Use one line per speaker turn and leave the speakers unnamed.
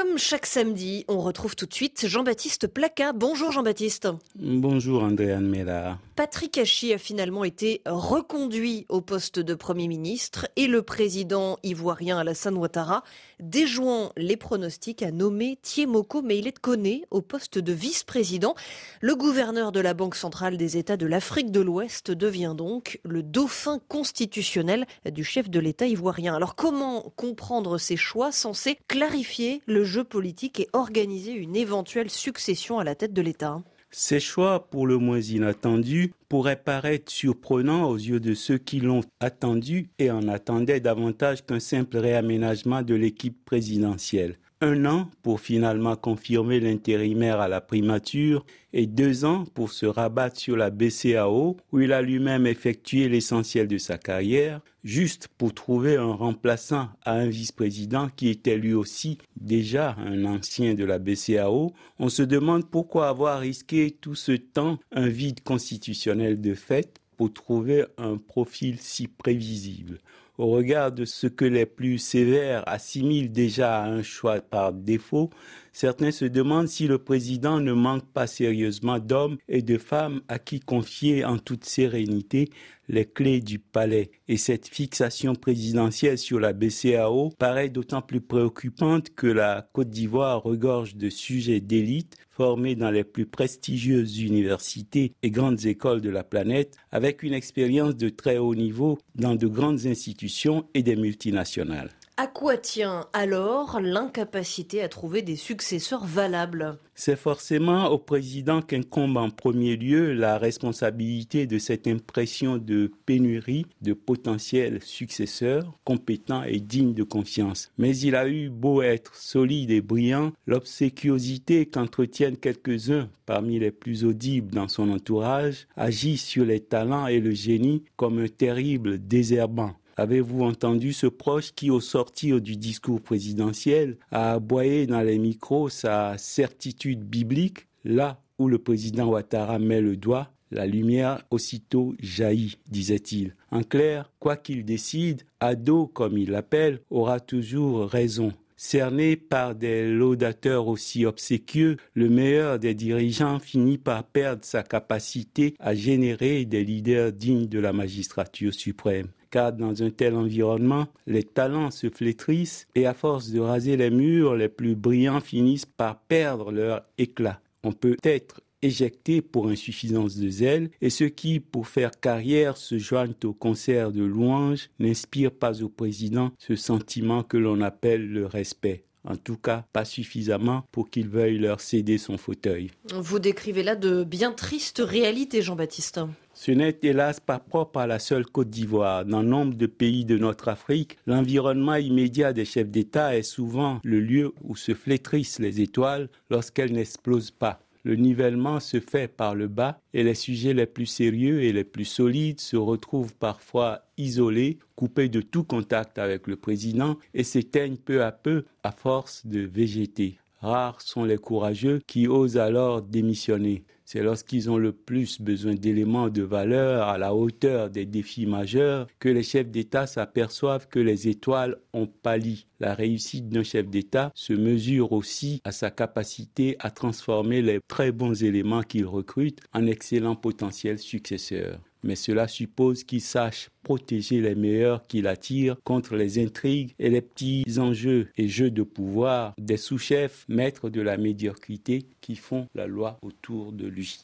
Comme chaque samedi, on retrouve tout de suite Jean-Baptiste Placa. Bonjour Jean-Baptiste.
Bonjour André Mela.
Patrick Hachi a finalement été reconduit au poste de Premier ministre et le président ivoirien Alassane Ouattara, déjouant les pronostics, a nommé Thiemoko Meilet Kone au poste de vice-président. Le gouverneur de la Banque centrale des États de l'Afrique de l'Ouest devient donc le dauphin constitutionnel du chef de l'État ivoirien. Alors comment comprendre ces choix censés clarifier le politique et organiser une éventuelle succession à la tête de l'État.
Ces choix, pour le moins inattendus, pourraient paraître surprenants aux yeux de ceux qui l'ont attendu et en attendaient davantage qu'un simple réaménagement de l'équipe présidentielle un an pour finalement confirmer l'intérimaire à la primature et deux ans pour se rabattre sur la BCAO où il a lui-même effectué l'essentiel de sa carrière, juste pour trouver un remplaçant à un vice-président qui était lui aussi déjà un ancien de la BCAO, on se demande pourquoi avoir risqué tout ce temps un vide constitutionnel de fait pour trouver un profil si prévisible au regard de ce que les plus sévères assimilent déjà à un choix par défaut, certains se demandent si le président ne manque pas sérieusement d'hommes et de femmes à qui confier en toute sérénité les clés du palais. Et cette fixation présidentielle sur la BCAO paraît d'autant plus préoccupante que la Côte d'Ivoire regorge de sujets d'élite formés dans les plus prestigieuses universités et grandes écoles de la planète, avec une expérience de très haut niveau dans de grandes institutions et des multinationales.
À quoi tient alors l'incapacité à trouver des successeurs valables?
C'est forcément au président qu'incombe en premier lieu la responsabilité de cette impression de pénurie de potentiels successeurs compétents et dignes de confiance. Mais il a eu beau être solide et brillant, l'obséquiosité qu'entretiennent quelques-uns parmi les plus audibles dans son entourage agit sur les talents et le génie comme un terrible désherbant. Avez-vous entendu ce proche qui, au sortir du discours présidentiel, a aboyé dans les micros sa certitude biblique Là où le président Ouattara met le doigt, la lumière aussitôt jaillit, disait-il. En clair, quoi qu'il décide, Ado, comme il l'appelle, aura toujours raison. Cerné par des laudateurs aussi obséquieux, le meilleur des dirigeants finit par perdre sa capacité à générer des leaders dignes de la magistrature suprême car dans un tel environnement, les talents se flétrissent et à force de raser les murs, les plus brillants finissent par perdre leur éclat. On peut être éjecté pour insuffisance de zèle et ceux qui, pour faire carrière, se joignent au concert de louanges n'inspirent pas au président ce sentiment que l'on appelle le respect. En tout cas, pas suffisamment pour qu'il veuille leur céder son fauteuil.
Vous décrivez là de bien tristes réalités, Jean-Baptiste.
Ce n'est hélas pas propre à la seule Côte d'Ivoire. Dans nombre de pays de notre Afrique, l'environnement immédiat des chefs d'État est souvent le lieu où se flétrissent les étoiles lorsqu'elles n'explosent pas. Le nivellement se fait par le bas et les sujets les plus sérieux et les plus solides se retrouvent parfois isolés, coupés de tout contact avec le président et s'éteignent peu à peu à force de végéter. Rares sont les courageux qui osent alors démissionner. C'est lorsqu'ils ont le plus besoin d'éléments de valeur à la hauteur des défis majeurs que les chefs d'État s'aperçoivent que les étoiles ont pâli. La réussite d'un chef d'État se mesure aussi à sa capacité à transformer les très bons éléments qu'il recrute en excellents potentiels successeurs mais cela suppose qu'il sache protéger les meilleurs qu'il attire contre les intrigues et les petits enjeux et jeux de pouvoir des sous-chefs maîtres de la médiocrité qui font la loi autour de lui.